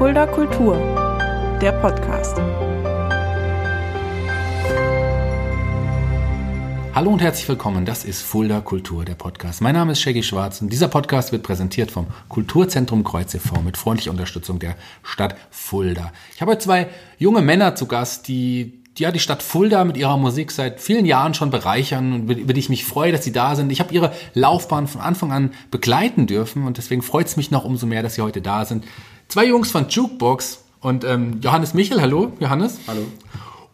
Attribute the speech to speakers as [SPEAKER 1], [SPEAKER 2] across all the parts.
[SPEAKER 1] Fulda Kultur, der Podcast.
[SPEAKER 2] Hallo und herzlich willkommen, das ist Fulda Kultur, der Podcast. Mein Name ist Shaggy Schwarz und dieser Podcast wird präsentiert vom Kulturzentrum Kreuz e.V. mit freundlicher Unterstützung der Stadt Fulda. Ich habe zwei junge Männer zu Gast, die ja, die Stadt Fulda mit ihrer Musik seit vielen Jahren schon bereichern und über die ich mich freue, dass sie da sind. Ich habe ihre Laufbahn von Anfang an begleiten dürfen und deswegen freut es mich noch umso mehr, dass sie heute da sind. Zwei Jungs von Jukebox und ähm, Johannes Michel, hallo Johannes.
[SPEAKER 3] Hallo.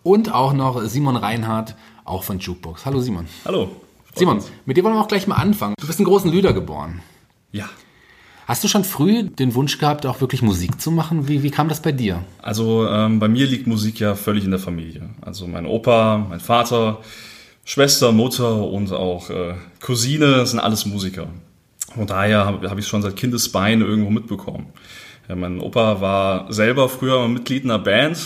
[SPEAKER 2] Und auch noch Simon Reinhardt, auch von Jukebox. Hallo Simon.
[SPEAKER 3] Hallo.
[SPEAKER 2] Simon, mit dir wollen wir auch gleich mal anfangen. Du bist in großen Lüder geboren.
[SPEAKER 3] Ja.
[SPEAKER 2] Hast du schon früh den Wunsch gehabt, auch wirklich Musik zu machen? Wie, wie kam das bei dir?
[SPEAKER 3] Also ähm, bei mir liegt Musik ja völlig in der Familie. Also mein Opa, mein Vater, Schwester, Mutter und auch äh, Cousine sind alles Musiker. Von daher habe hab ich schon seit Kindesbein irgendwo mitbekommen. Ja, mein Opa war selber früher Mitglied einer Band.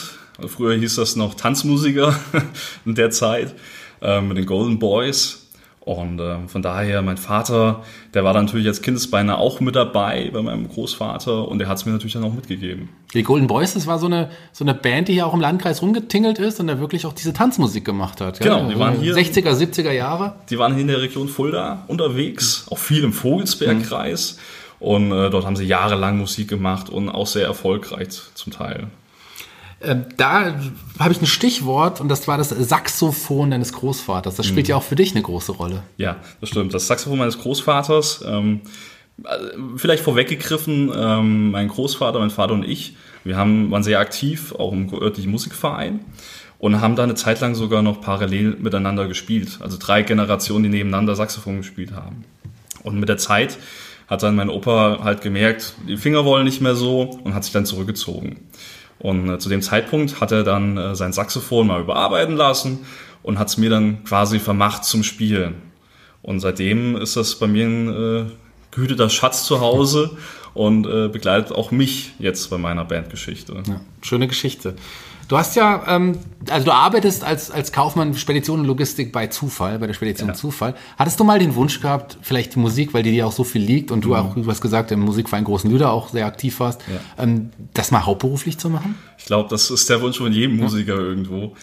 [SPEAKER 3] Früher hieß das noch Tanzmusiker in der Zeit äh, mit den Golden Boys. Und äh, von daher, mein Vater, der war dann natürlich als Kindesbeine auch mit dabei bei meinem Großvater und der hat es mir natürlich dann auch mitgegeben.
[SPEAKER 2] Die Golden Boys, das war so eine, so eine Band, die hier auch im Landkreis rumgetingelt ist und der wirklich auch diese Tanzmusik gemacht hat.
[SPEAKER 3] Genau, die waren hier.
[SPEAKER 2] 60er, 70er Jahre.
[SPEAKER 3] Die waren hier in der Region Fulda unterwegs, auch viel im Vogelsbergkreis. Mhm. Und äh, dort haben sie jahrelang Musik gemacht und auch sehr erfolgreich zum Teil.
[SPEAKER 2] Ähm, da habe ich ein Stichwort und das war das Saxophon deines Großvaters. Das spielt mhm. ja auch für dich eine große Rolle.
[SPEAKER 3] Ja, das stimmt. Das Saxophon meines Großvaters, ähm, äh, vielleicht vorweggegriffen, ähm, mein Großvater, mein Vater und ich, wir haben, waren sehr aktiv, auch im örtlichen Musikverein und haben da eine Zeit lang sogar noch parallel miteinander gespielt. Also drei Generationen, die nebeneinander Saxophon gespielt haben. Und mit der Zeit hat dann mein Opa halt gemerkt, die Finger wollen nicht mehr so und hat sich dann zurückgezogen. Und äh, zu dem Zeitpunkt hat er dann äh, sein Saxophon mal überarbeiten lassen und hat es mir dann quasi vermacht zum Spielen. Und seitdem ist das bei mir ein äh, gehüteter Schatz zu Hause und äh, begleitet auch mich jetzt bei meiner Bandgeschichte.
[SPEAKER 2] Ja, schöne Geschichte. Du hast ja, ähm, also du arbeitest als, als Kaufmann Spedition und Logistik bei Zufall, bei der Spedition ja. Zufall. Hattest du mal den Wunsch gehabt, vielleicht die Musik, weil die dir auch so viel liegt und du mhm. auch, du hast gesagt, im Musikverein Großen Lüder auch sehr aktiv warst, ja. ähm, das mal hauptberuflich zu machen?
[SPEAKER 3] Ich glaube, das ist der Wunsch von jedem Musiker ja. irgendwo.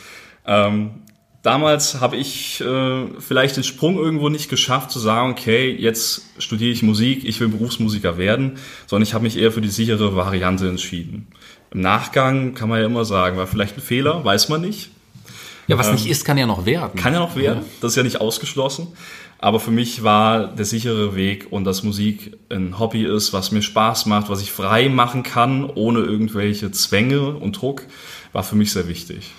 [SPEAKER 3] Ähm, damals habe ich äh, vielleicht den Sprung irgendwo nicht geschafft zu sagen, okay, jetzt studiere ich Musik, ich will Berufsmusiker werden, sondern ich habe mich eher für die sichere Variante entschieden. Im Nachgang kann man ja immer sagen, war vielleicht ein Fehler, weiß man nicht.
[SPEAKER 2] Ja, was ähm, nicht ist, kann ja noch werden.
[SPEAKER 3] Kann ja noch werden, das ist ja nicht ausgeschlossen. Aber für mich war der sichere Weg und dass Musik ein Hobby ist, was mir Spaß macht, was ich frei machen kann, ohne irgendwelche Zwänge und Druck, war für mich sehr wichtig.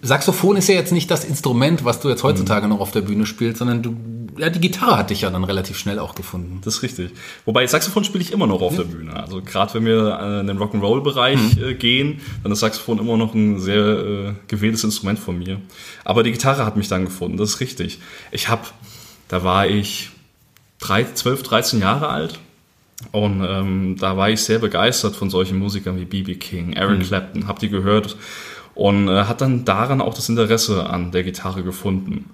[SPEAKER 2] Saxophon ist ja jetzt nicht das Instrument, was du jetzt heutzutage mhm. noch auf der Bühne spielst, sondern du, ja, die Gitarre hat dich ja dann relativ schnell auch gefunden.
[SPEAKER 3] Das ist richtig. Wobei Saxophon spiele ich immer noch auf ja. der Bühne. Also gerade wenn wir äh, in den Rock'n'Roll-Bereich mhm. äh, gehen, dann ist Saxophon immer noch ein sehr äh, gewähltes Instrument von mir. Aber die Gitarre hat mich dann gefunden, das ist richtig. Ich habe, da war ich drei, 12, 13 Jahre alt. Und ähm, da war ich sehr begeistert von solchen Musikern wie B.B. King, Eric mhm. Clapton, hab die gehört und äh, hat dann daran auch das Interesse an der Gitarre gefunden.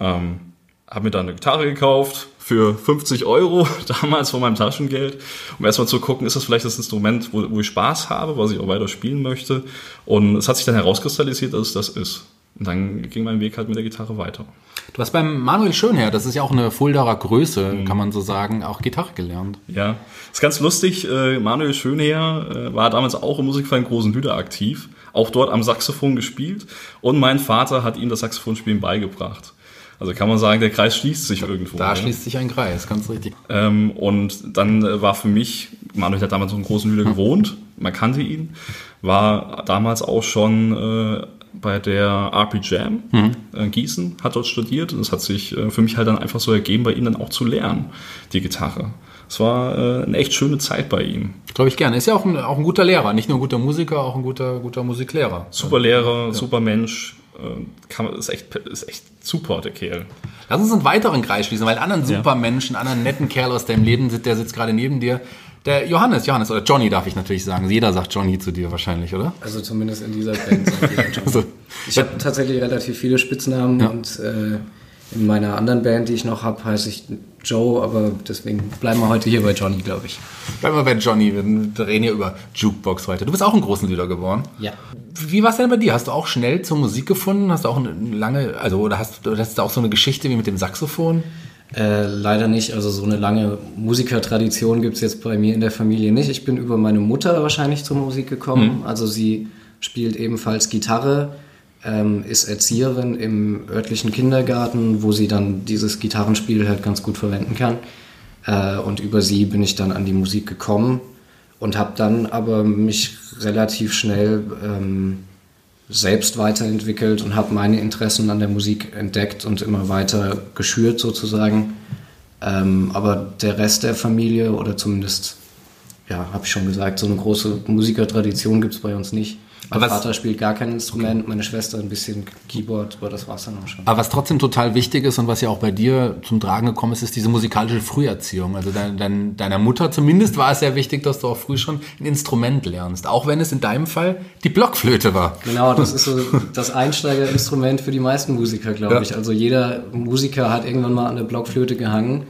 [SPEAKER 3] Ähm, habe mir dann eine Gitarre gekauft für 50 Euro, damals von meinem Taschengeld, um erstmal zu gucken, ist das vielleicht das Instrument, wo, wo ich Spaß habe, was ich auch weiter spielen möchte. Und es hat sich dann herauskristallisiert, dass es das ist. Und dann ging mein Weg halt mit der Gitarre weiter.
[SPEAKER 2] Du hast beim Manuel Schönherr, das ist ja auch eine Fuldaer Größe, mhm. kann man so sagen, auch Gitarre gelernt.
[SPEAKER 3] Ja, ist ganz lustig. Äh, Manuel Schönherr äh, war damals auch im Musikverein Großen Lüder aktiv, auch dort am Saxophon gespielt und mein Vater hat ihm das Saxophonspielen beigebracht. Also kann man sagen, der Kreis schließt sich irgendwo.
[SPEAKER 2] Da ja. schließt sich ein Kreis, ganz richtig.
[SPEAKER 3] Ähm, und dann äh, war für mich, Manuel hat damals in großen Lüder hm. gewohnt, man kannte ihn, war damals auch schon äh, bei der RP Jam mhm. äh, Gießen, hat dort studiert und es hat sich äh, für mich halt dann einfach so ergeben, bei ihm dann auch zu lernen, die Gitarre. Es war äh, eine echt schöne Zeit bei ihm.
[SPEAKER 2] Glaube ich gerne. Ist ja auch ein, auch ein guter Lehrer, nicht nur ein guter Musiker, auch ein guter, guter Musiklehrer.
[SPEAKER 3] Super Lehrer, ja. super Mensch. Äh, kann, ist, echt, ist echt super, der Kerl.
[SPEAKER 2] Lass uns einen weiteren Kreis schließen, weil einen anderen super Menschen, einen anderen netten Kerl aus deinem Leben, der sitzt gerade neben dir. Der Johannes, Johannes oder Johnny darf ich natürlich sagen. Jeder sagt Johnny zu dir wahrscheinlich, oder?
[SPEAKER 4] Also zumindest in dieser Band sagt jeder Johnny. also, ich habe tatsächlich relativ viele Spitznamen ja. und äh, In meiner anderen Band, die ich noch habe, heiße ich Joe, aber deswegen bleiben wir heute hier bei Johnny, glaube ich.
[SPEAKER 2] Bleiben wir bei Johnny, wir reden hier über Jukebox heute. Du bist auch ein großen Lieder geworden.
[SPEAKER 4] Ja.
[SPEAKER 2] Wie war es denn bei dir? Hast du auch schnell zur Musik gefunden? Hast du auch eine lange, also oder hast, oder hast du auch so eine Geschichte wie mit dem Saxophon?
[SPEAKER 4] Äh, leider nicht. Also so eine lange Musikertradition gibt es jetzt bei mir in der Familie nicht. Ich bin über meine Mutter wahrscheinlich zur Musik gekommen. Mhm. Also sie spielt ebenfalls Gitarre, ähm, ist Erzieherin im örtlichen Kindergarten, wo sie dann dieses Gitarrenspiel halt ganz gut verwenden kann. Äh, und über sie bin ich dann an die Musik gekommen und habe dann aber mich relativ schnell ähm, selbst weiterentwickelt und habe meine Interessen an der Musik entdeckt und immer weiter geschürt sozusagen. Ähm, aber der Rest der Familie oder zumindest, ja, habe ich schon gesagt, so eine große Musikertradition gibt es bei uns nicht. Mein
[SPEAKER 2] was,
[SPEAKER 4] Vater spielt gar kein Instrument, okay. meine Schwester ein bisschen Keyboard, aber das war es dann auch schon.
[SPEAKER 2] Aber was trotzdem total wichtig ist und was ja auch bei dir zum Tragen gekommen ist, ist diese musikalische Früherziehung. Also dein, dein, deiner Mutter zumindest war es sehr wichtig, dass du auch früh schon ein Instrument lernst, auch wenn es in deinem Fall die Blockflöte war.
[SPEAKER 4] Genau, das ist so das Einsteigerinstrument für die meisten Musiker, glaube ja. ich. Also jeder Musiker hat irgendwann mal an der Blockflöte gehangen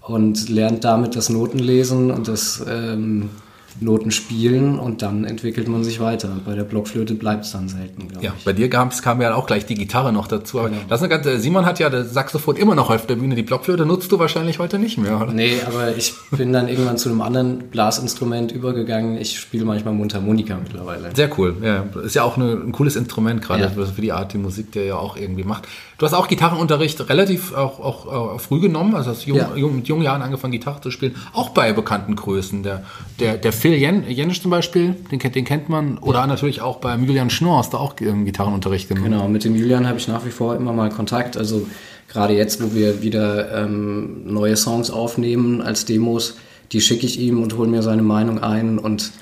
[SPEAKER 4] und lernt damit das Notenlesen und das ähm, Noten spielen und dann entwickelt man sich weiter. Bei der Blockflöte bleibt es dann selten,
[SPEAKER 2] glaube ja, ich. Bei dir gab's, kam ja auch gleich die Gitarre noch dazu. Aber genau. das ist eine ganze, Simon hat ja das Saxophon immer noch auf der Bühne. Die Blockflöte nutzt du wahrscheinlich heute nicht mehr, oder?
[SPEAKER 4] Nee, aber ich bin dann irgendwann zu einem anderen Blasinstrument übergegangen. Ich spiele manchmal Mundharmonika mittlerweile.
[SPEAKER 2] Sehr cool. Ja, ist ja auch eine, ein cooles Instrument, gerade ja. für die Art, die Musik, der ja auch irgendwie macht. Du hast auch Gitarrenunterricht relativ auch, auch, auch früh genommen, also hast jung, ja. jung, mit jungen Jahren angefangen, Gitarre zu spielen, auch bei bekannten Größen. Der, der, der Phil Jen, Jenisch zum Beispiel, den, den kennt man, oder ja. natürlich auch beim Julian Schnorr hast du auch Gitarrenunterricht
[SPEAKER 4] genommen. Genau, mit dem Julian habe ich nach wie vor immer mal Kontakt. Also gerade jetzt, wo wir wieder ähm, neue Songs aufnehmen als Demos, die schicke ich ihm und hole mir seine Meinung ein und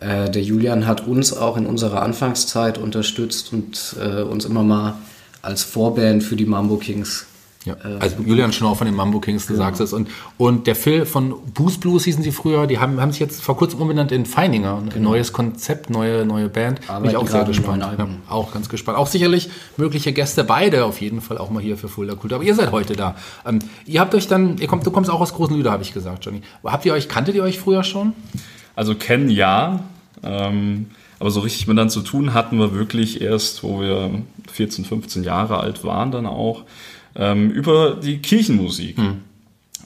[SPEAKER 4] äh, der Julian hat uns auch in unserer Anfangszeit unterstützt und äh, uns immer mal als Vorband für die Mambo Kings.
[SPEAKER 2] Ja, äh, also Julian Schnorr von den Mambo Kings, du genau. sagst es. Und, und der Phil von Boost Blues hießen sie früher, die haben, haben sich jetzt vor kurzem umbenannt in Feininger. Ein genau. neues Konzept, neue, neue Band.
[SPEAKER 4] Bin ich auch sehr gespannt. Ja,
[SPEAKER 2] auch ganz gespannt. Auch sicherlich mögliche Gäste, beide auf jeden Fall auch mal hier für Fulda Kultur. Aber ihr seid heute da. Ähm, ihr habt euch dann, ihr kommt, du kommst auch aus Großen Lüder, habe ich gesagt, Johnny. Habt ihr euch, kanntet ihr euch früher schon?
[SPEAKER 3] Also kennen ja. Ähm, aber so richtig mit dann zu tun hatten wir wirklich erst, wo wir 14, 15 Jahre alt waren dann auch, ähm, über die Kirchenmusik. Hm.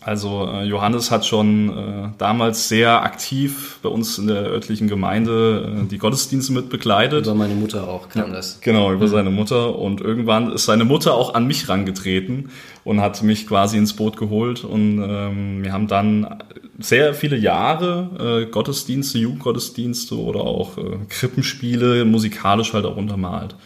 [SPEAKER 3] Also äh, Johannes hat schon äh, damals sehr aktiv bei uns in der örtlichen Gemeinde äh, die Gottesdienste mit begleitet.
[SPEAKER 4] Über meine Mutter auch kam das.
[SPEAKER 3] Genau, über seine Mutter. Und irgendwann ist seine Mutter auch an mich rangetreten und hat mich quasi ins Boot geholt. Und ähm, wir haben dann sehr viele Jahre äh, Gottesdienste, Jugendgottesdienste oder auch äh, Krippenspiele musikalisch halt auch untermalt.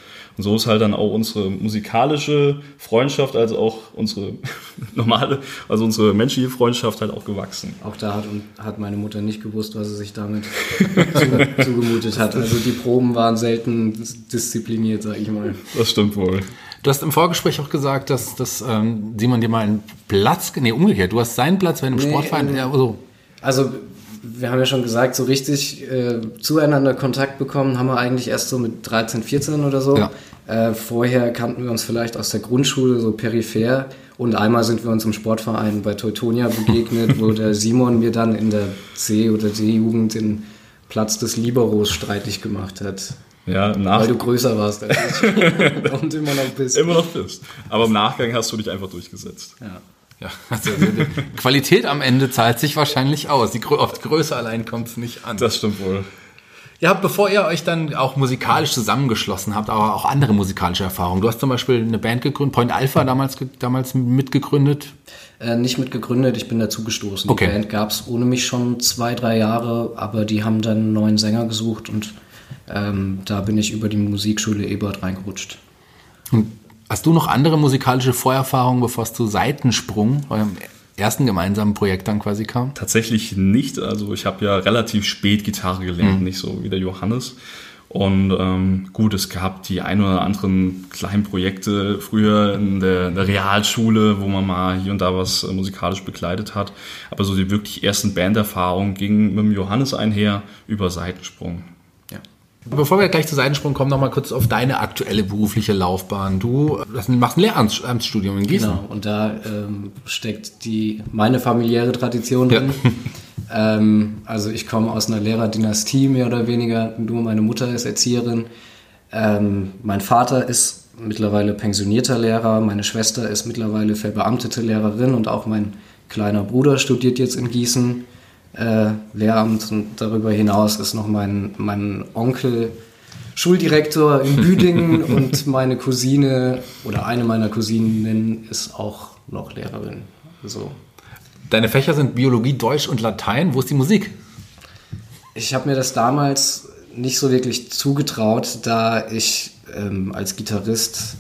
[SPEAKER 3] Und so ist halt dann auch unsere musikalische Freundschaft, als auch unsere normale, also unsere menschliche Freundschaft halt auch gewachsen.
[SPEAKER 4] Auch da hat, hat meine Mutter nicht gewusst, was sie sich damit zugemutet hat. Also die Proben waren selten diszipliniert, sag ich mal.
[SPEAKER 3] Das stimmt wohl.
[SPEAKER 2] Du hast im Vorgespräch auch gesagt, dass, dass ähm, Simon dir mal einen Platz, nee, umgekehrt, du hast seinen Platz bei einem nee, Sportverein,
[SPEAKER 4] ähm, ja, so. Also wir haben ja schon gesagt, so richtig äh, zueinander Kontakt bekommen haben wir eigentlich erst so mit 13, 14 oder so. Ja. Äh, vorher kannten wir uns vielleicht aus der Grundschule so peripher und einmal sind wir uns im Sportverein bei Teutonia begegnet, wo der Simon mir dann in der C- oder D-Jugend den Platz des Liberos streitig gemacht hat.
[SPEAKER 3] Ja,
[SPEAKER 4] Weil du größer warst als ich und immer noch bist.
[SPEAKER 3] Immer noch bist. Aber im Nachgang hast du dich einfach durchgesetzt.
[SPEAKER 4] Ja.
[SPEAKER 2] Ja, also die Qualität am Ende zahlt sich wahrscheinlich aus. Die, auf die Größe allein kommt es nicht an.
[SPEAKER 3] Das stimmt wohl.
[SPEAKER 2] Ihr habt, bevor ihr euch dann auch musikalisch zusammengeschlossen habt, aber auch andere musikalische Erfahrungen. Du hast zum Beispiel eine Band gegründet, Point Alpha damals, damals mitgegründet.
[SPEAKER 4] Äh, nicht mitgegründet, ich bin dazugestoßen.
[SPEAKER 2] Okay.
[SPEAKER 4] Die Band gab es ohne mich schon zwei, drei Jahre, aber die haben dann einen neuen Sänger gesucht und ähm, da bin ich über die Musikschule Ebert reingerutscht.
[SPEAKER 2] Und Hast du noch andere musikalische Vorerfahrungen, bevor es zu Seitensprung, eurem ersten gemeinsamen Projekt dann quasi kam?
[SPEAKER 3] Tatsächlich nicht. Also ich habe ja relativ spät Gitarre gelernt, mhm. nicht so wie der Johannes. Und ähm, gut, es gab die ein oder anderen kleinen Projekte früher in der, in der, Realschule, wo man mal hier und da was äh, musikalisch begleitet hat. Aber so die wirklich ersten Banderfahrungen gingen mit dem Johannes einher über Seitensprung.
[SPEAKER 2] Bevor wir gleich zu Seitensprung kommen, noch mal kurz auf deine aktuelle berufliche Laufbahn. Du machst ein Lehramtsstudium in Gießen. Genau,
[SPEAKER 4] und da ähm, steckt die meine familiäre Tradition drin. Ja. ähm, also ich komme aus einer Lehrerdynastie mehr oder weniger. Nur meine Mutter ist Erzieherin. Ähm, mein Vater ist mittlerweile pensionierter Lehrer, meine Schwester ist mittlerweile verbeamtete Lehrerin und auch mein kleiner Bruder studiert jetzt in Gießen äh, Lehramt und darüber hinaus ist noch mein, mein Onkel Schuldirektor in Büdingen und meine Cousine oder eine meiner Cousinen ist auch noch Lehrerin. So.
[SPEAKER 2] Deine Fächer sind Biologie, Deutsch und Latein. Wo ist die Musik?
[SPEAKER 4] Ich habe mir das damals nicht so wirklich zugetraut, da ich ähm, als Gitarrist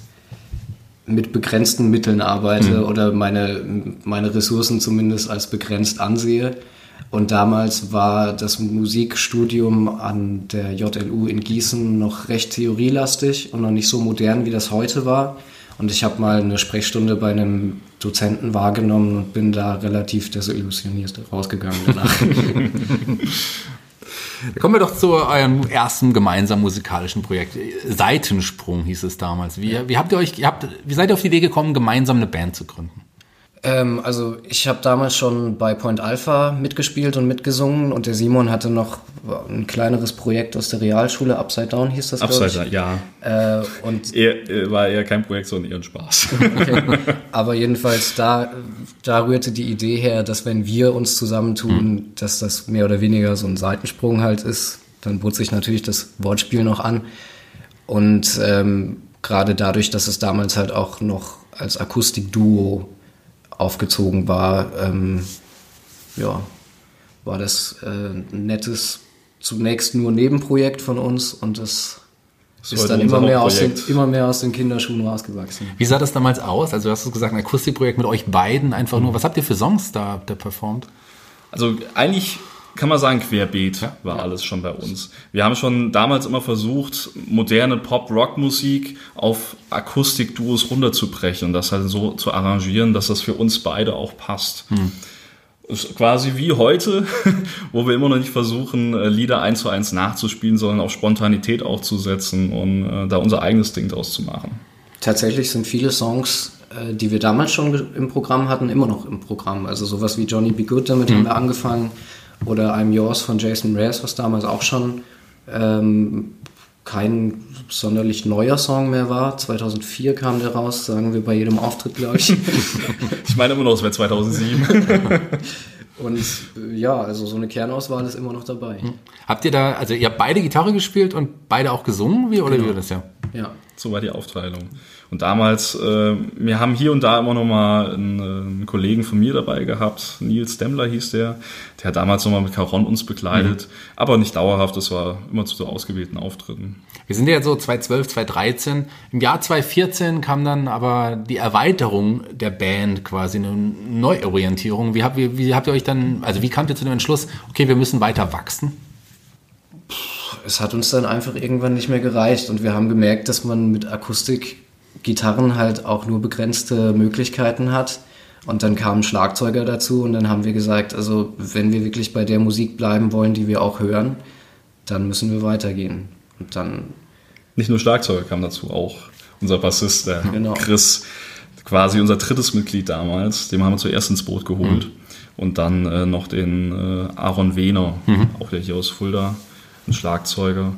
[SPEAKER 4] mit begrenzten Mitteln arbeite mhm. oder meine, meine Ressourcen zumindest als begrenzt ansehe. Und damals war das Musikstudium an der JLU in Gießen noch recht theorielastig und noch nicht so modern, wie das heute war. Und ich habe mal eine Sprechstunde bei einem Dozenten wahrgenommen und bin da relativ desillusioniert rausgegangen danach.
[SPEAKER 2] Kommen wir doch zu eurem ersten gemeinsamen musikalischen Projekt. Seitensprung hieß es damals. Wie, wie habt ihr euch, ihr habt, wie seid ihr auf die Idee gekommen, gemeinsam eine Band zu gründen?
[SPEAKER 4] Ähm, also ich habe damals schon bei Point Alpha mitgespielt und mitgesungen und der Simon hatte noch ein kleineres Projekt aus der Realschule, Upside Down hieß das,
[SPEAKER 3] Upside Down, ja. Äh, und er, war eher kein Projekt, sondern eher ein Spaß. okay.
[SPEAKER 4] Aber jedenfalls, da, da rührte die Idee her, dass wenn wir uns zusammentun, mhm. dass das mehr oder weniger so ein Seitensprung halt ist. Dann bot sich natürlich das Wortspiel noch an. Und ähm, gerade dadurch, dass es damals halt auch noch als Akustikduo aufgezogen war, ähm, ja, war das äh, ein nettes, zunächst nur Nebenprojekt von uns und das ist, ist dann immer mehr, aus den, immer mehr aus den Kinderschuhen rausgewachsen.
[SPEAKER 2] Wie sah das damals aus? Also du hast gesagt, ein Akustikprojekt mit euch beiden einfach nur. Was habt ihr für Songs da, da performt?
[SPEAKER 3] Also eigentlich kann man sagen, querbeet ja, war ja. alles schon bei uns. Wir haben schon damals immer versucht, moderne Pop-Rock-Musik auf Akustik-Duos runterzubrechen und das halt so zu arrangieren, dass das für uns beide auch passt. Hm. Ist quasi wie heute, wo wir immer noch nicht versuchen, äh, Lieder eins zu eins nachzuspielen, sondern auf Spontanität aufzusetzen und äh, da unser eigenes Ding draus zu machen.
[SPEAKER 4] Tatsächlich sind viele Songs äh, die wir damals schon im Programm hatten, immer noch im Programm. Also sowas wie Johnny Be Good, damit mhm. haben wir angefangen. Oder I'm Yours von Jason Reyes, was damals auch schon ähm, kein sonderlich neuer Song mehr war. 2004 kam der raus, sagen wir bei jedem Auftritt, glaube ich.
[SPEAKER 3] ich meine immer noch, es wäre 2007.
[SPEAKER 4] Und äh, ja, also so eine Kernauswahl ist immer noch dabei. Hm.
[SPEAKER 2] Habt ihr da, also ihr habt beide Gitarre gespielt und beide auch gesungen, wie oder genau. wie war das ja?
[SPEAKER 3] Ja. So war die Aufteilung. Und damals, äh, wir haben hier und da immer noch mal einen, einen, Kollegen von mir dabei gehabt, Nils Demmler hieß der. Der hat damals noch mal mit Caron uns begleitet, mhm. aber nicht dauerhaft, das war immer zu so ausgewählten Auftritten.
[SPEAKER 2] Wir sind ja jetzt so 2012, 2013. Im Jahr 2014 kam dann aber die Erweiterung der Band quasi, eine Neuorientierung. Wie habt, wie, wie habt ihr euch dann, also wie kamt ihr zu dem Entschluss, okay, wir müssen weiter wachsen?
[SPEAKER 4] Es hat uns dann einfach irgendwann nicht mehr gereicht und wir haben gemerkt, dass man mit Akustik Gitarren halt auch nur begrenzte Möglichkeiten hat. Und dann kam ein Schlagzeuger dazu und dann haben wir gesagt, also wenn wir wirklich bei der Musik bleiben wollen, die wir auch hören, dann müssen wir weitergehen. Und dann.
[SPEAKER 3] Nicht nur Schlagzeuger kam dazu, auch unser Bassist, der genau. Chris, quasi unser drittes Mitglied damals, dem haben wir zuerst ins Boot geholt. Mhm. Und dann äh, noch den äh, Aaron Wehner, mhm. auch der hier aus Fulda, ein Schlagzeuger.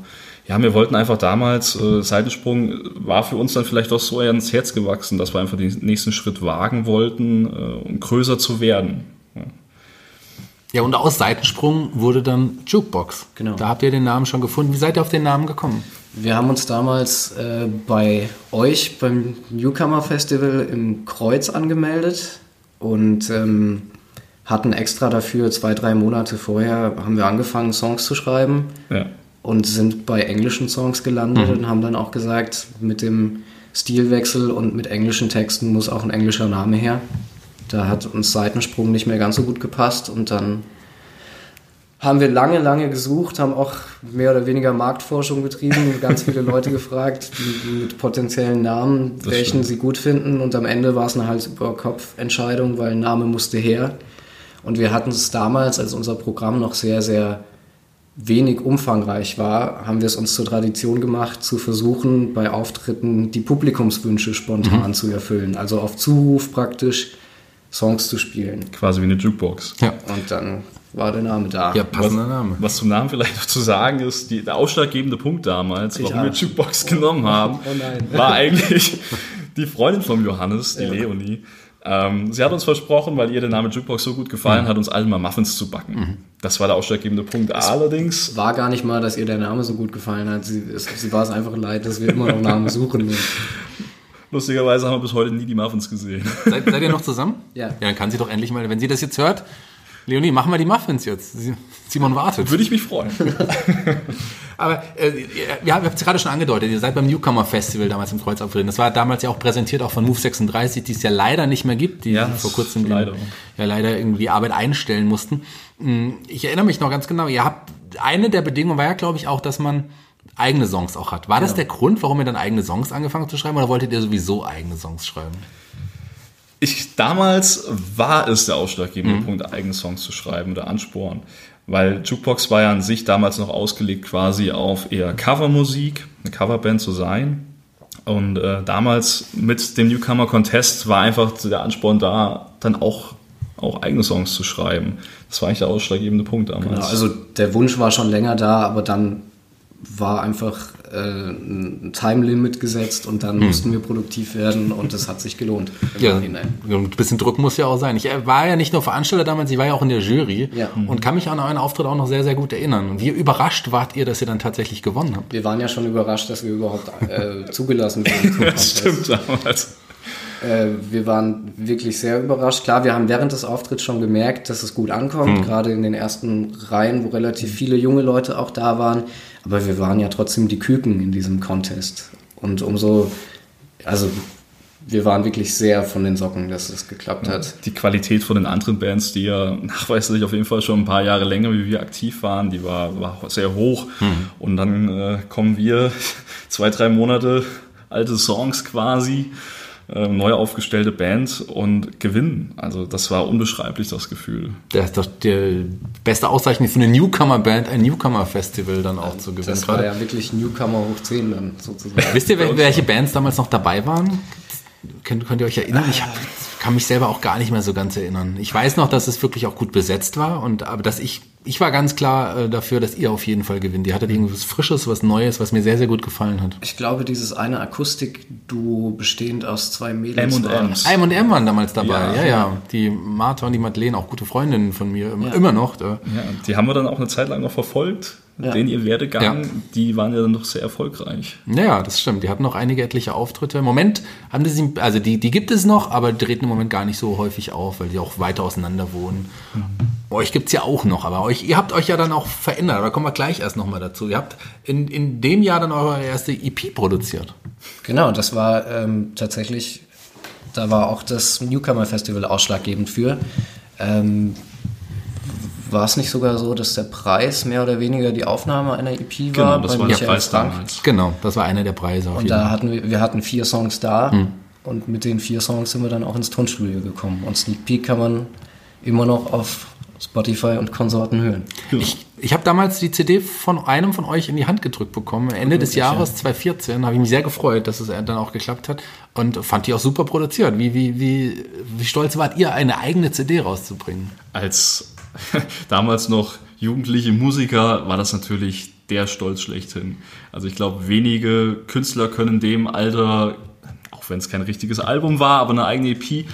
[SPEAKER 3] Ja, wir wollten einfach damals, äh, Seitensprung war für uns dann vielleicht auch so eher ins Herz gewachsen, dass wir einfach den nächsten Schritt wagen wollten, äh, um größer zu werden.
[SPEAKER 2] Ja. ja, und aus Seitensprung wurde dann Jukebox. Genau. Da habt ihr den Namen schon gefunden. Wie seid ihr auf den Namen gekommen?
[SPEAKER 4] Wir haben uns damals äh, bei euch beim Newcomer Festival im Kreuz angemeldet und ähm, hatten extra dafür zwei, drei Monate vorher haben wir angefangen, Songs zu schreiben. Ja und sind bei englischen Songs gelandet mhm. und haben dann auch gesagt, mit dem Stilwechsel und mit englischen Texten muss auch ein englischer Name her. Da hat uns Seitensprung nicht mehr ganz so gut gepasst und dann haben wir lange, lange gesucht, haben auch mehr oder weniger Marktforschung betrieben, ganz viele Leute gefragt mit potenziellen Namen, das welchen stimmt. sie gut finden und am Ende war es eine Hals-über-Kopf-Entscheidung, weil ein Name musste her. Und wir hatten es damals als unser Programm noch sehr, sehr wenig umfangreich war, haben wir es uns zur Tradition gemacht, zu versuchen, bei Auftritten die Publikumswünsche spontan mhm. zu erfüllen. Also auf Zuruf praktisch Songs zu spielen.
[SPEAKER 3] Quasi wie eine Jukebox.
[SPEAKER 4] Ja. Und dann war der Name da.
[SPEAKER 3] Ja, passender was, Name. Was zum Namen vielleicht noch zu sagen ist, die, der ausschlaggebende Punkt damals, ich warum auch. wir Jukebox genommen haben, oh war eigentlich die Freundin von Johannes, die ja. Leonie. Ähm, sie hat uns versprochen, weil ihr der Name Jukebox so gut gefallen mhm. hat, uns allen mal Muffins zu backen. Mhm. Das war der ausschlaggebende Punkt. Es Allerdings.
[SPEAKER 4] War gar nicht mal, dass ihr der Name so gut gefallen hat. Sie, es, sie war es einfach leid, dass wir immer noch Namen suchen.
[SPEAKER 3] Lustigerweise haben wir bis heute nie die Muffins gesehen.
[SPEAKER 2] Seid, seid ihr noch zusammen?
[SPEAKER 4] Ja. Ja,
[SPEAKER 2] dann kann sie doch endlich mal, wenn sie das jetzt hört, Leonie, machen wir die Muffins jetzt. Simon wartet.
[SPEAKER 3] Würde ich mich freuen.
[SPEAKER 2] Aber äh, ja, ihr habt es gerade schon angedeutet, ihr seid beim Newcomer Festival damals im Kreuz aufgetreten. Das war damals ja auch präsentiert auch von Move 36, die es ja leider nicht mehr gibt, die
[SPEAKER 3] ja,
[SPEAKER 2] vor kurzem
[SPEAKER 3] leider.
[SPEAKER 2] ja leider irgendwie Arbeit einstellen mussten. Hm, ich erinnere mich noch ganz genau, ihr habt eine der Bedingungen war ja, glaube ich, auch, dass man eigene Songs auch hat. War das der Grund, warum ihr dann eigene Songs angefangen zu schreiben oder wolltet ihr sowieso eigene Songs schreiben?
[SPEAKER 3] Ich, damals war es der ausschlaggebende mhm. Punkt, eigene Songs zu schreiben oder ansporen. Weil Jukebox war ja an sich damals noch ausgelegt quasi auf eher Covermusik, eine Coverband zu sein. Und äh, damals mit dem Newcomer Contest war einfach der Ansporn da, dann auch, auch eigene Songs zu schreiben. Das war eigentlich der ausschlaggebende Punkt damals. Genau,
[SPEAKER 4] also der Wunsch war schon länger da, aber dann war einfach äh, ein Time-Limit gesetzt und dann hm. mussten wir produktiv werden und das hat sich gelohnt.
[SPEAKER 2] Ja, ein bisschen Druck muss ja auch sein. Ich war ja nicht nur Veranstalter damals, ich war ja auch in der Jury
[SPEAKER 4] ja.
[SPEAKER 2] und kann mich an euren Auftritt auch noch sehr, sehr gut erinnern. Und wie überrascht wart ihr, dass ihr dann tatsächlich gewonnen habt?
[SPEAKER 4] Wir waren ja schon überrascht, dass wir überhaupt äh, zugelassen wurden.
[SPEAKER 3] das stimmt damals.
[SPEAKER 4] Äh, wir waren wirklich sehr überrascht. Klar, wir haben während des Auftritts schon gemerkt, dass es gut ankommt, hm. gerade in den ersten Reihen, wo relativ viele junge Leute auch da waren. Aber wir waren ja trotzdem die Küken in diesem Contest. Und umso, also wir waren wirklich sehr von den Socken, dass es geklappt hat.
[SPEAKER 3] Die Qualität von den anderen Bands, die ja nachweislich auf jeden Fall schon ein paar Jahre länger wie wir aktiv waren, die war, war sehr hoch. Hm. Und dann äh, kommen wir zwei, drei Monate alte Songs quasi äh, neu aufgestellte Band und gewinnen. Also das war unbeschreiblich, das Gefühl.
[SPEAKER 2] Das ist doch die beste Auszeichnung für eine Newcomer-Band, ein Newcomer-Festival dann auch zu gewinnen.
[SPEAKER 4] Das war ja wirklich Newcomer hoch 10 dann sozusagen.
[SPEAKER 2] Wisst ihr, welche Bands damals noch dabei waren? Könnt, könnt ihr euch erinnern? Ich hab, kann mich selber auch gar nicht mehr so ganz erinnern. Ich weiß noch, dass es wirklich auch gut besetzt war und aber dass ich ich war ganz klar äh, dafür, dass ihr auf jeden Fall gewinnt. Ihr hattet irgendwas Frisches, was Neues, was mir sehr, sehr gut gefallen hat.
[SPEAKER 4] Ich glaube, dieses eine Akustik-Duo bestehend aus zwei Mädels.
[SPEAKER 3] M und M.
[SPEAKER 2] M und M waren damals dabei, ja, ja. ja. Die Martha und die Madeleine, auch gute Freundinnen von mir, ja. immer noch.
[SPEAKER 3] Ja, die haben wir dann auch eine Zeit lang noch verfolgt ja. den ihr Werdegang, ja. die waren ja dann doch sehr erfolgreich.
[SPEAKER 2] Ja, das stimmt. Die hatten noch einige etliche Auftritte. Im Moment haben die sie, also die, die gibt es noch, aber treten im Moment gar nicht so häufig auf, weil die auch weiter auseinander wohnen. Mhm. Euch gibt es ja auch noch, aber euch, ihr habt euch ja dann auch verändert. Da kommen wir gleich erst nochmal dazu. Ihr habt in, in dem Jahr dann eure erste EP produziert.
[SPEAKER 4] Genau, das war ähm, tatsächlich, da war auch das Newcomer Festival ausschlaggebend für. Ähm, war es nicht sogar so, dass der Preis mehr oder weniger die Aufnahme einer EP war?
[SPEAKER 3] Genau, das war der Preis damals.
[SPEAKER 2] Genau, das war einer der Preise.
[SPEAKER 4] und da hatten wir, wir hatten vier Songs da hm. und mit den vier Songs sind wir dann auch ins Tonstudio gekommen. Und Sneak Peek kann man immer noch auf Spotify und Konsorten hören.
[SPEAKER 2] Ich, ich habe damals die CD von einem von euch in die Hand gedrückt bekommen. Ende des Jahres ja. 2014 habe ich mich sehr gefreut, dass es dann auch geklappt hat und fand die auch super produziert. Wie, wie, wie, wie stolz wart ihr, eine eigene CD rauszubringen?
[SPEAKER 3] Als damals noch jugendliche Musiker war das natürlich der Stolz schlechthin. Also ich glaube, wenige Künstler können dem Alter, auch wenn es kein richtiges Album war, aber eine eigene EP.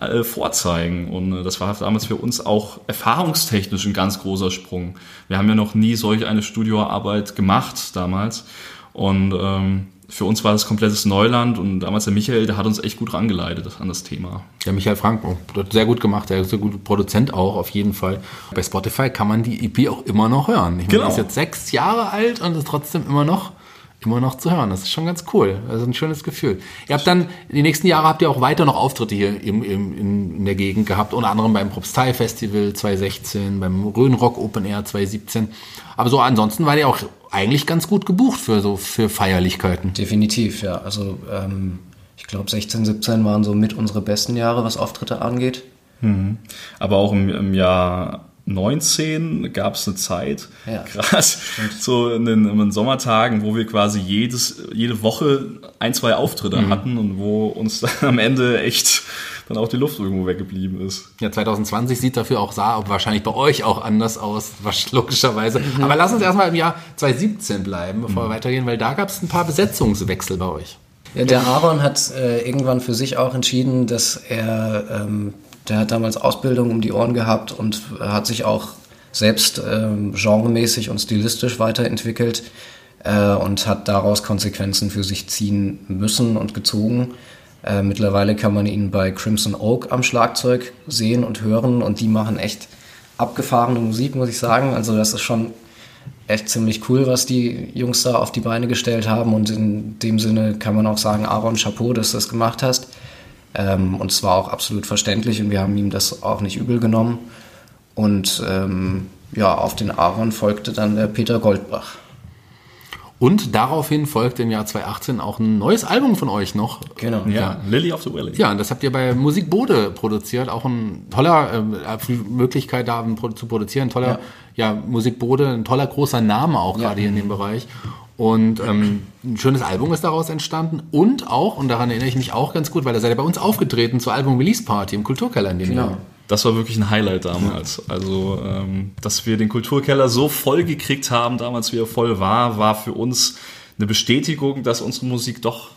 [SPEAKER 3] Äh, vorzeigen. Und äh, das war damals für uns auch erfahrungstechnisch ein ganz großer Sprung. Wir haben ja noch nie solch eine Studioarbeit gemacht damals. Und ähm, für uns war das komplettes Neuland und damals der Michael, der hat uns echt gut rangeleitet an das Thema.
[SPEAKER 2] Der Michael Frank hat sehr gut gemacht, der ist ein guter Produzent auch, auf jeden Fall. Bei Spotify kann man die EP auch immer noch hören. Ich
[SPEAKER 3] genau.
[SPEAKER 2] meine, ist jetzt sechs Jahre alt und ist trotzdem immer noch immer noch zu hören. Das ist schon ganz cool. Das ist ein schönes Gefühl. Ihr habt dann, die nächsten Jahre habt ihr auch weiter noch Auftritte hier im, im, in, in der Gegend gehabt, unter anderem beim Propstei Festival 2016, beim Rhönrock Open Air 2017. Aber so ansonsten war ihr auch eigentlich ganz gut gebucht für so für Feierlichkeiten.
[SPEAKER 4] Definitiv, ja. Also ähm, ich glaube 16, 17 waren so mit unsere besten Jahre, was Auftritte angeht.
[SPEAKER 3] Mhm. Aber auch im, im Jahr 19 gab es eine Zeit,
[SPEAKER 4] Ja.
[SPEAKER 3] gerade so in den, in den Sommertagen, wo wir quasi jedes, jede Woche ein, zwei Auftritte
[SPEAKER 2] Mhm.
[SPEAKER 3] hatten und wo uns dann am Ende echt dann auch die Luft irgendwo weggeblieben ist.
[SPEAKER 2] Ja, 2020 sieht dafür auch, sah wahrscheinlich bei euch auch anders aus, logischerweise. Aber lass uns erstmal im Jahr 2017 bleiben, bevor wir weitergehen, weil da gab es ein paar Besetzungswechsel bei euch.
[SPEAKER 4] Der Aaron hat äh, irgendwann für sich auch entschieden, dass er, ähm, der hat damals Ausbildung um die Ohren gehabt und hat sich auch selbst ähm, genremäßig und stilistisch weiterentwickelt äh, und hat daraus Konsequenzen für sich ziehen müssen und gezogen. Äh, mittlerweile kann man ihn bei Crimson Oak am Schlagzeug sehen und hören und die machen echt abgefahrene Musik, muss ich sagen. Also das ist schon echt ziemlich cool, was die Jungs da auf die Beine gestellt haben. Und in dem Sinne kann man auch sagen, Aaron, Chapeau, dass du das gemacht hast. Ähm, und es war auch absolut verständlich und wir haben ihm das auch nicht übel genommen. Und ähm, ja, auf den Aaron folgte dann der Peter Goldbach.
[SPEAKER 2] Und daraufhin folgte im Jahr 2018 auch ein neues Album von euch noch.
[SPEAKER 4] Genau.
[SPEAKER 3] Ja, Lily of the Valley.
[SPEAKER 2] Ja, und das habt ihr bei Musik Bode produziert. Auch ein toller äh, Möglichkeit da zu produzieren. Ein toller, ja, Musik Bode, ein toller großer Name auch gerade hier in dem Bereich. Und ähm, ein schönes Album ist daraus entstanden. Und auch, und daran erinnere ich mich auch ganz gut, weil da seid ihr bei uns aufgetreten zur Album-Release-Party im Kulturkeller in dem
[SPEAKER 4] Genau.
[SPEAKER 2] Jahr.
[SPEAKER 3] Das war wirklich ein Highlight damals. Also, ähm, dass wir den Kulturkeller so voll gekriegt haben, damals wie er voll war, war für uns eine Bestätigung, dass unsere Musik doch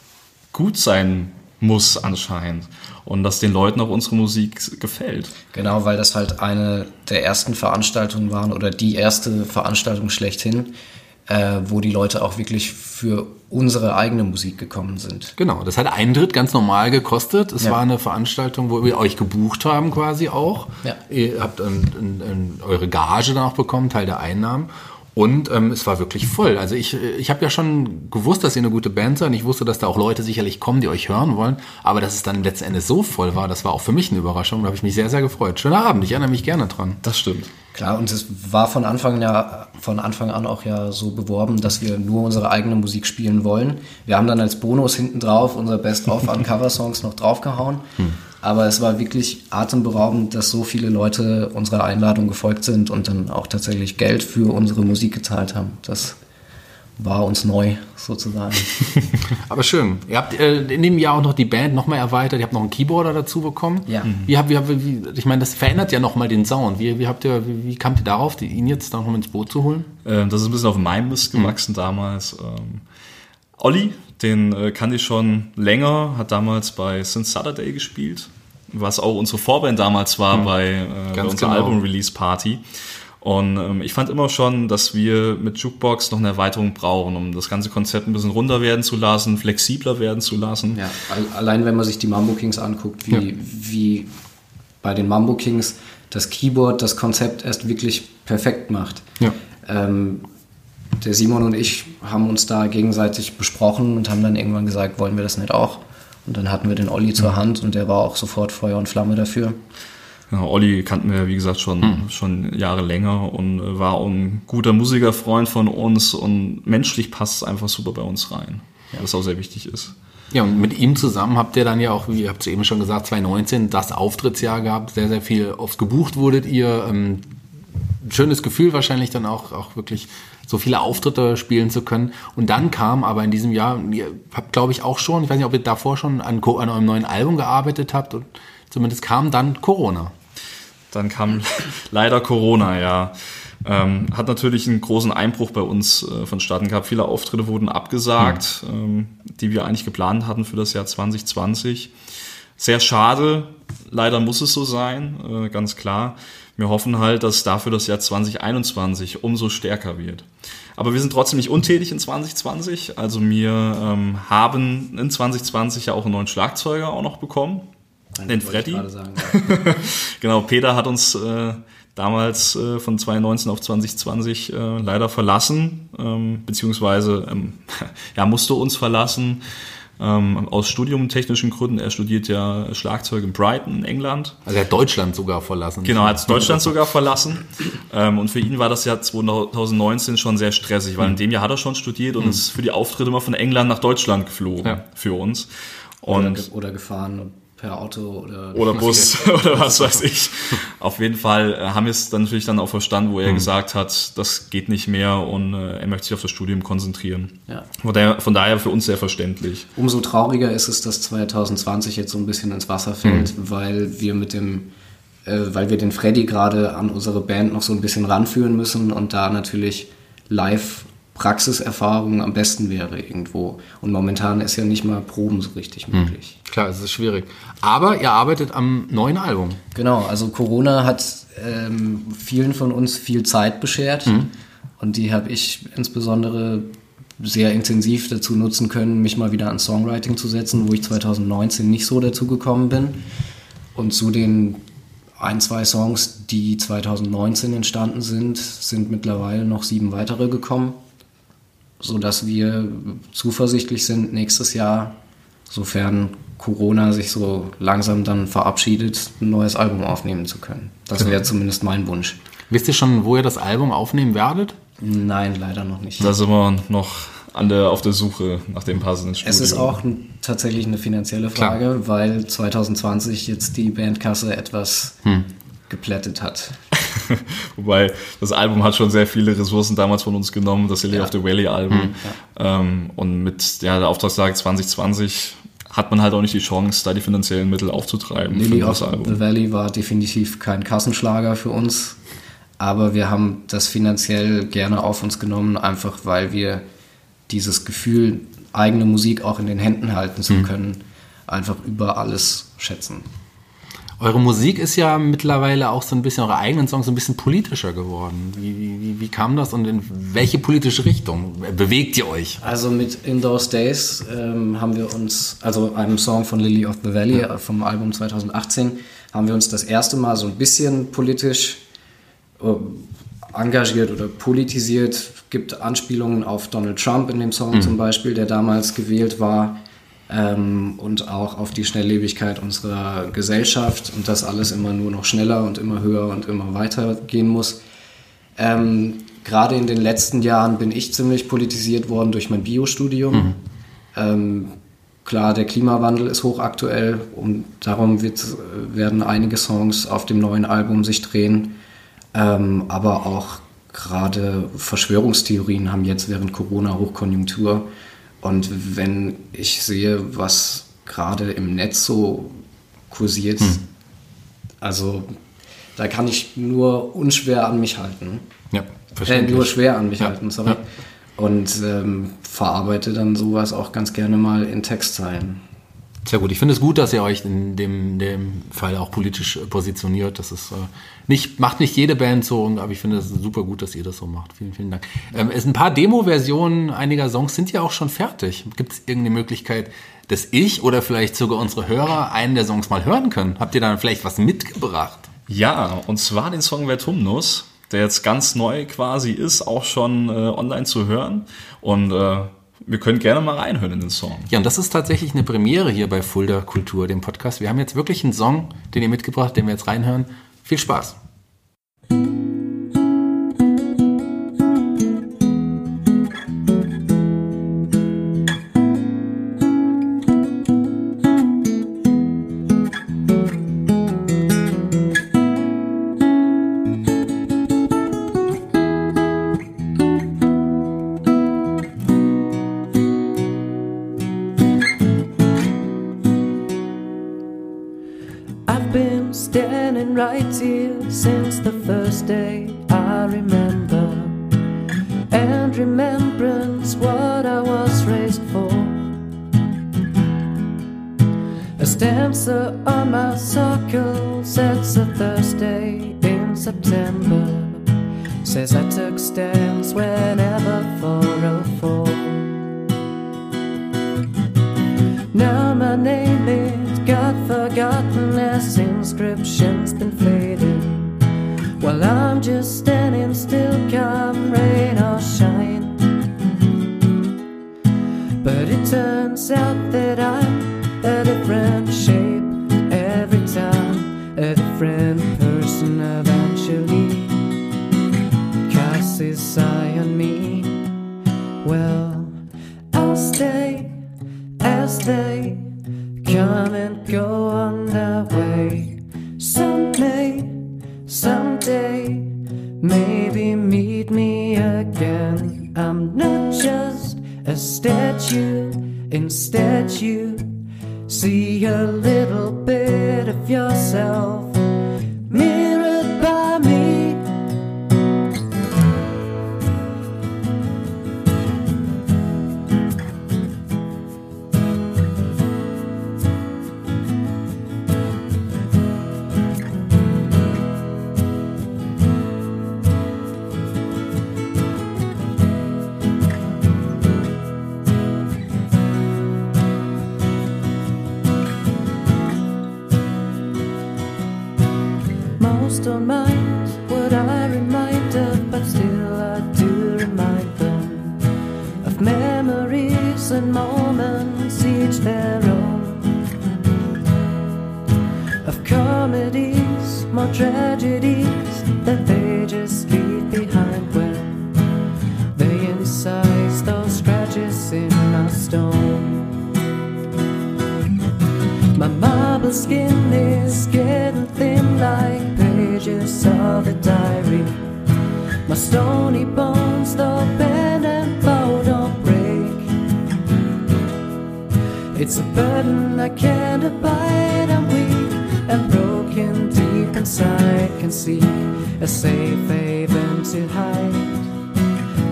[SPEAKER 3] gut sein muss anscheinend. Und dass den Leuten auch unsere Musik gefällt.
[SPEAKER 4] Genau, weil das halt eine der ersten Veranstaltungen waren oder die erste Veranstaltung schlechthin, äh, wo die Leute auch wirklich für unsere eigene Musik gekommen sind.
[SPEAKER 2] Genau, das hat Eintritt ganz normal gekostet. Es
[SPEAKER 4] Ja.
[SPEAKER 2] war eine Veranstaltung, wo wir euch gebucht haben quasi auch.
[SPEAKER 4] Ja.
[SPEAKER 2] Ihr habt ein, ein, ein, eure Gage dann auch bekommen, Teil der Einnahmen. Und ähm, es war wirklich voll. Also ich, ich habe ja schon gewusst, dass ihr eine gute Band seid. Ich wusste, dass da auch Leute sicherlich kommen, die euch hören wollen. Aber dass es dann letzten Endes so voll war, das war auch für mich eine Überraschung. Da habe ich mich sehr, sehr gefreut. Schöner Abend, ich erinnere mich gerne dran.
[SPEAKER 3] Das stimmt.
[SPEAKER 4] Klar, und es war von Anfang, ja, von Anfang an auch ja so beworben, dass wir nur unsere eigene Musik spielen wollen. Wir haben dann als Bonus hinten drauf unser Best-of an Coversongs noch draufgehauen. Aber es war wirklich atemberaubend, dass so viele Leute unserer Einladung gefolgt sind und dann auch tatsächlich Geld für unsere Musik gezahlt haben. Das war uns neu, sozusagen.
[SPEAKER 2] Aber schön. Ihr habt äh, in dem Jahr auch noch die Band nochmal erweitert. Ihr habt noch einen Keyboarder dazu bekommen.
[SPEAKER 4] Ja.
[SPEAKER 2] Wie habt, wie, habt- wie, ich meine, das verändert ja nochmal den Sound. Wie, wie, habt ihr, wie, wie kamt ihr darauf, die- ihn jetzt noch mal ins Boot zu holen?
[SPEAKER 3] Ähm, das ist ein bisschen auf meinem Mist gewachsen damals. Ähm, Olli, den äh, kannte ich schon länger, hat damals bei Since Saturday gespielt, was auch unsere Vorband damals war bei, äh, bei unserer
[SPEAKER 2] genau.
[SPEAKER 3] Album-Release-Party. Und ähm, ich fand immer schon, dass wir mit Jukebox noch eine Erweiterung brauchen, um das ganze Konzept ein bisschen runter werden zu lassen, flexibler werden zu lassen.
[SPEAKER 4] Ja, al- allein wenn man sich die Mambo Kings anguckt, wie,
[SPEAKER 2] Ja.
[SPEAKER 4] wie bei den Mambo Kings das Keyboard das Konzept erst wirklich perfekt macht.
[SPEAKER 2] Ja.
[SPEAKER 4] Ähm, der Simon und ich haben uns da gegenseitig besprochen und haben dann irgendwann gesagt, wollen wir das nicht auch? Und dann hatten wir den Olli zur Hand und der war auch sofort Feuer und Flamme dafür.
[SPEAKER 3] Ja, Olli kannten wir, wie gesagt, schon, schon Jahre länger und äh, war auch ein guter Musikerfreund von uns und menschlich passt es einfach super bei uns rein. Was auch sehr wichtig ist.
[SPEAKER 2] Ja, und mit ihm zusammen habt ihr dann ja auch, wie ihr habt es eben schon gesagt, 2019 das Auftrittsjahr gehabt, sehr, sehr viel oft gebucht wurdet ihr. Ähm, ein schönes Gefühl wahrscheinlich dann auch, auch wirklich so viele Auftritte spielen zu können. Und dann kam aber in diesem Jahr, ihr habt glaube ich auch schon, ich weiß nicht, ob ihr davor schon an, an eurem neuen Album gearbeitet habt, und zumindest kam dann Corona.
[SPEAKER 3] Dann kam leider Corona, ja. Ähm, hat natürlich einen großen Einbruch bei uns äh, vonstatten gehabt. Viele Auftritte wurden abgesagt, ähm, die wir eigentlich geplant hatten für das Jahr 2020. Sehr schade. Leider muss es so sein, äh, ganz klar. Wir hoffen halt, dass dafür das Jahr 2021 umso stärker wird. Aber wir sind trotzdem nicht untätig in 2020. Also wir ähm, haben in 2020 ja auch einen neuen Schlagzeuger auch noch bekommen. Den
[SPEAKER 4] Wollte ich
[SPEAKER 3] Freddy.
[SPEAKER 4] sagen.
[SPEAKER 3] Genau, Peter hat uns äh, damals äh, von 2019 auf 2020 äh, leider verlassen, ähm, beziehungsweise ähm, ja, musste uns verlassen ähm, aus studiumtechnischen Gründen. Er studiert ja Schlagzeug in Brighton in England.
[SPEAKER 2] Also er hat Deutschland sogar verlassen.
[SPEAKER 3] Genau, er hat Deutschland sogar verlassen. Ähm, und für ihn war das Jahr 2019 schon sehr stressig, weil in dem Jahr hat er schon studiert und ist für die Auftritte immer von England nach Deutschland geflogen
[SPEAKER 2] Ja.
[SPEAKER 3] für uns.
[SPEAKER 4] Oder,
[SPEAKER 3] Und
[SPEAKER 4] ge- oder gefahren. Per Auto oder
[SPEAKER 3] oder Bus oder was weiß ich. Auf jeden Fall äh, haben wir es dann natürlich dann auch verstanden, wo er gesagt hat, das geht nicht mehr und äh, er möchte sich auf das Studium konzentrieren.
[SPEAKER 4] Ja.
[SPEAKER 3] Von daher, von daher für uns sehr verständlich.
[SPEAKER 4] Umso trauriger ist es, dass 2020 jetzt so ein bisschen ins Wasser fällt, weil wir mit dem, äh, weil wir den Freddy gerade an unsere Band noch so ein bisschen ranführen müssen und da natürlich live Praxiserfahrung am besten wäre irgendwo. Und momentan ist ja nicht mal Proben so richtig möglich.
[SPEAKER 2] Klar, es ist schwierig. Aber ihr arbeitet am neuen Album.
[SPEAKER 4] Genau, also Corona hat ähm, vielen von uns viel Zeit beschert und die habe ich insbesondere sehr intensiv dazu nutzen können, mich mal wieder an Songwriting zu setzen, wo ich 2019 nicht so dazu gekommen bin. Und zu den ein, zwei Songs, die 2019 entstanden sind, sind mittlerweile noch sieben weitere gekommen, sodass wir zuversichtlich sind, nächstes Jahr, sofern Corona sich so langsam dann verabschiedet, ein neues Album aufnehmen zu können. Das wäre zumindest mein Wunsch.
[SPEAKER 2] Wisst ihr schon, wo ihr das Album aufnehmen werdet?
[SPEAKER 4] Nein, leider noch nicht.
[SPEAKER 3] Da sind wir noch an der, auf der Suche nach dem passenden Studio.
[SPEAKER 4] Es ist auch tatsächlich eine finanzielle Frage, weil 2020 jetzt die Bandkasse etwas geplättet hat.
[SPEAKER 3] Wobei das Album hat schon sehr viele Ressourcen damals von uns genommen, das Lily
[SPEAKER 4] Ja.
[SPEAKER 3] of the Valley Album. Ähm, und mit ja, der Auftragslage 2020 hat man halt auch nicht die Chance, da die finanziellen Mittel aufzutreiben
[SPEAKER 4] Lily of
[SPEAKER 3] Album.
[SPEAKER 4] the Valley war definitiv kein Kassenschlager für uns, aber wir haben das finanziell gerne auf uns genommen, einfach weil wir dieses Gefühl, eigene Musik auch in den Händen halten zu können, einfach über alles schätzen.
[SPEAKER 2] Eure Musik ist ja mittlerweile auch so ein bisschen, eure eigenen Songs so ein bisschen politischer geworden. Wie, wie, wie, kam das und in welche politische Richtung bewegt ihr euch?
[SPEAKER 4] Also mit In Those Days ähm, haben wir uns, also einem Song von Lily of the Valley äh, vom Album 2018, haben wir uns das erste Mal so ein bisschen politisch äh, engagiert oder politisiert. Gibt Anspielungen auf Donald Trump in dem Song zum Beispiel, der damals gewählt war. Ähm, und auch auf die Schnelllebigkeit unserer Gesellschaft und dass alles immer nur noch schneller und immer höher und immer weiter gehen muss. Ähm, Gerade in den letzten Jahren bin ich ziemlich politisiert worden durch mein Biostudium. Ähm, klar, der Klimawandel ist hochaktuell und darum wird, werden einige Songs auf dem neuen Album sich drehen. Ähm, aber auch gerade Verschwörungstheorien haben jetzt während Corona Hochkonjunktur. Und wenn ich sehe, was gerade im Netz so kursiert, also da kann ich nur unschwer an mich halten.
[SPEAKER 2] Ja,
[SPEAKER 4] Äh, nur schwer an mich
[SPEAKER 2] Ja,
[SPEAKER 4] halten, sorry.
[SPEAKER 2] ja.
[SPEAKER 4] Und ähm, verarbeite dann sowas auch ganz gerne mal in Textzeilen.
[SPEAKER 2] Sehr gut. Ich finde es gut, dass ihr euch in dem, dem Fall auch politisch äh, positioniert. Das ist äh, nicht, macht nicht jede Band so, aber ich finde es super gut, dass ihr das so macht. Vielen, vielen Dank. Ähm, es ein paar Demo-Versionen einiger Songs sind ja auch schon fertig. Gibt es irgendeine Möglichkeit, dass ich oder vielleicht sogar unsere Hörer einen der Songs mal hören können? Habt ihr da vielleicht was mitgebracht?
[SPEAKER 3] Ja, und zwar den Song Vertumnus, der jetzt ganz neu quasi ist, auch schon äh, online zu hören. Und äh, wir können gerne mal reinhören in den Song.
[SPEAKER 2] Ja, und das ist tatsächlich eine Premiere hier bei Fulda Kultur, dem Podcast. Wir haben jetzt wirklich einen Song, den ihr mitgebracht, den wir jetzt reinhören. Viel Spaß.
[SPEAKER 5] September. Says I took stands whenever 404. Now my name is got forgotten as inscriptions been faded. While I'm just standing still, come rain or shine. But it turns out that I'm a different shape every time, a different person eventually. Cast his eye on me. Well, I'll stay as they come and go on their way. Someday, someday, maybe meet me again. I'm not just a statue, instead, you see a little bit of yourself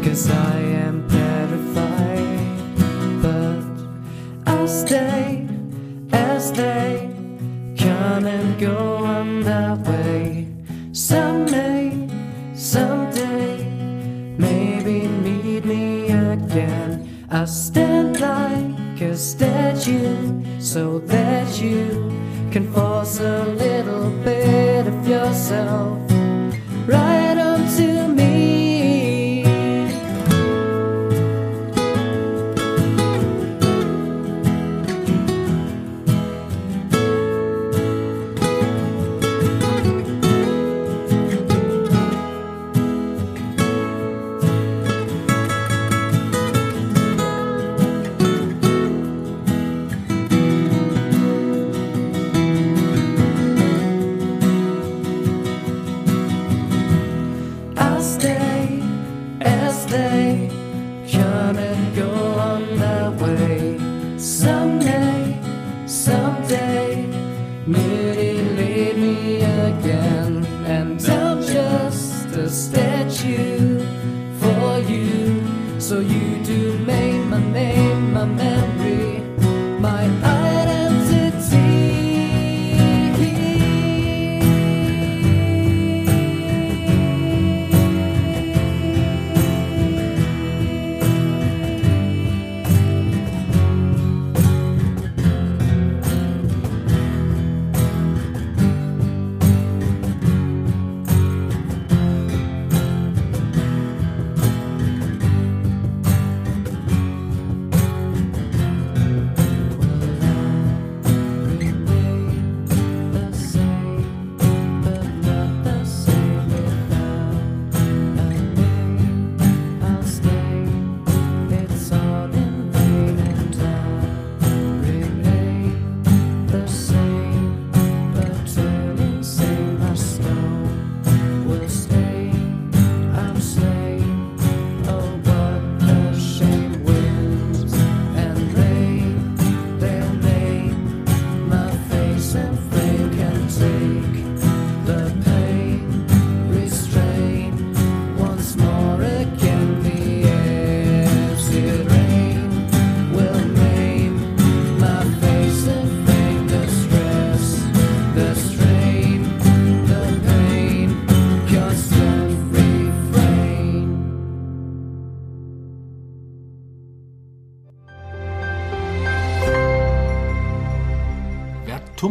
[SPEAKER 5] Cause I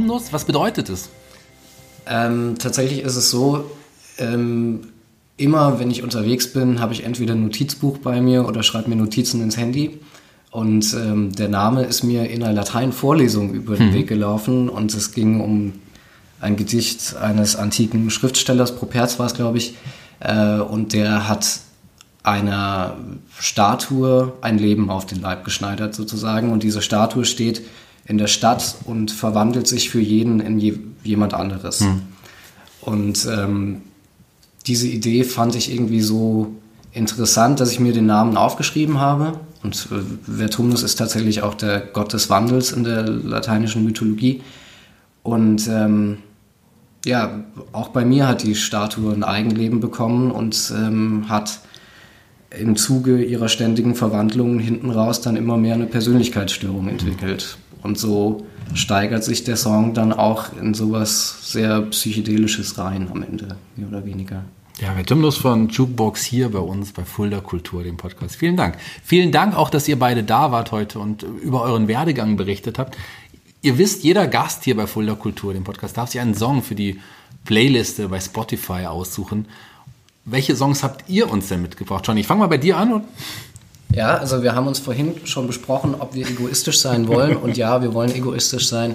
[SPEAKER 2] Vertumnus, was bedeutet es?
[SPEAKER 4] Ähm, tatsächlich ist es so, ähm, immer wenn ich unterwegs bin, habe ich entweder ein Notizbuch bei mir oder schreibe mir Notizen ins Handy. Und ähm, der Name ist mir in einer Lateinvorlesung über den Weg gelaufen und es ging um ein Gedicht eines antiken Schriftstellers, Properz war es, glaube ich, äh, und der hat einer Statue ein Leben auf den Leib geschneidert sozusagen und diese Statue steht in der Stadt und verwandelt sich für jeden in je, jemand anderes. Und ähm, diese Idee fand ich irgendwie so interessant, dass ich mir den Namen aufgeschrieben habe. Und äh, Vertumnus ist tatsächlich auch der Gott des Wandels in der lateinischen Mythologie. Und ähm, ja, auch bei mir hat die Statue ein Eigenleben bekommen und ähm, hat im Zuge ihrer ständigen Verwandlungen hinten raus dann immer mehr eine Persönlichkeitsstörung entwickelt. Und so steigert sich der Song dann auch in sowas sehr Psychedelisches rein am Ende, mehr oder weniger.
[SPEAKER 2] Ja, Vertumnus von Jukebox hier bei uns bei Fulda Kultur, dem Podcast. Vielen Dank. Vielen Dank auch, dass ihr beide da wart heute und über euren Werdegang berichtet habt. Ihr wisst, jeder Gast hier bei Fulda Kultur, dem Podcast, darf sich einen Song für die Playliste bei Spotify aussuchen. Welche Songs habt ihr uns denn mitgebracht? Johnny, ich fange mal bei dir an.
[SPEAKER 4] Ja, also wir haben uns vorhin schon besprochen, ob wir egoistisch sein wollen. Und ja, wir wollen egoistisch sein.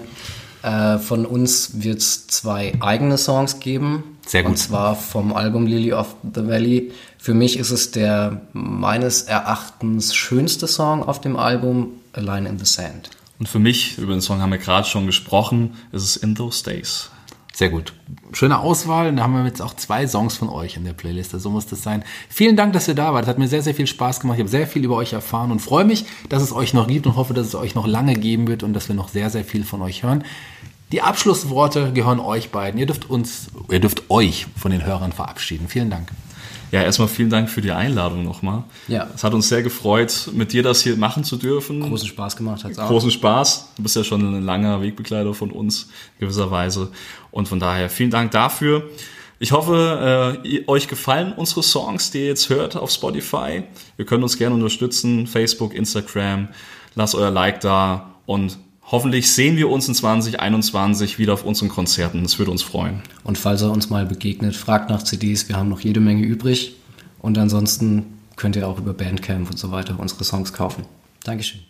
[SPEAKER 4] Äh, von uns wird es zwei eigene Songs geben.
[SPEAKER 2] Sehr gut.
[SPEAKER 4] Und zwar vom Album Lily of the Valley. Für mich ist es der meines Erachtens schönste Song auf dem Album, A Line in the Sand.
[SPEAKER 3] Und für mich, über den Song haben wir gerade schon gesprochen, ist es In Those Days.
[SPEAKER 2] Sehr gut. Schöne Auswahl. Da haben wir jetzt auch zwei Songs von euch in der Playliste. So muss das sein. Vielen Dank, dass ihr da wart. Das hat mir sehr, sehr viel Spaß gemacht. Ich habe sehr viel über euch erfahren und freue mich, dass es euch noch gibt und hoffe, dass es euch noch lange geben wird und dass wir noch sehr, sehr viel von euch hören. Die Abschlussworte gehören euch beiden. Ihr dürft uns, ihr dürft euch von den Hörern verabschieden. Vielen Dank.
[SPEAKER 3] Ja, erstmal vielen Dank für die Einladung nochmal.
[SPEAKER 4] Ja.
[SPEAKER 3] Es hat uns sehr gefreut, mit dir das hier machen zu dürfen.
[SPEAKER 4] Großen Spaß gemacht hat es auch.
[SPEAKER 3] Großen Spaß. Du bist ja schon ein langer Wegbegleiter von uns, gewisserweise. Und von daher vielen Dank dafür. Ich hoffe, äh, euch gefallen unsere Songs, die ihr jetzt hört auf Spotify. Ihr könnt uns gerne unterstützen. Facebook, Instagram. Lasst euer Like da. Und hoffentlich sehen wir uns in 2021 wieder auf unseren Konzerten. Das würde uns freuen.
[SPEAKER 4] Und falls er uns mal begegnet, fragt nach CDs. Wir haben noch jede Menge übrig. Und ansonsten könnt ihr auch über Bandcamp und so weiter unsere Songs kaufen. Dankeschön.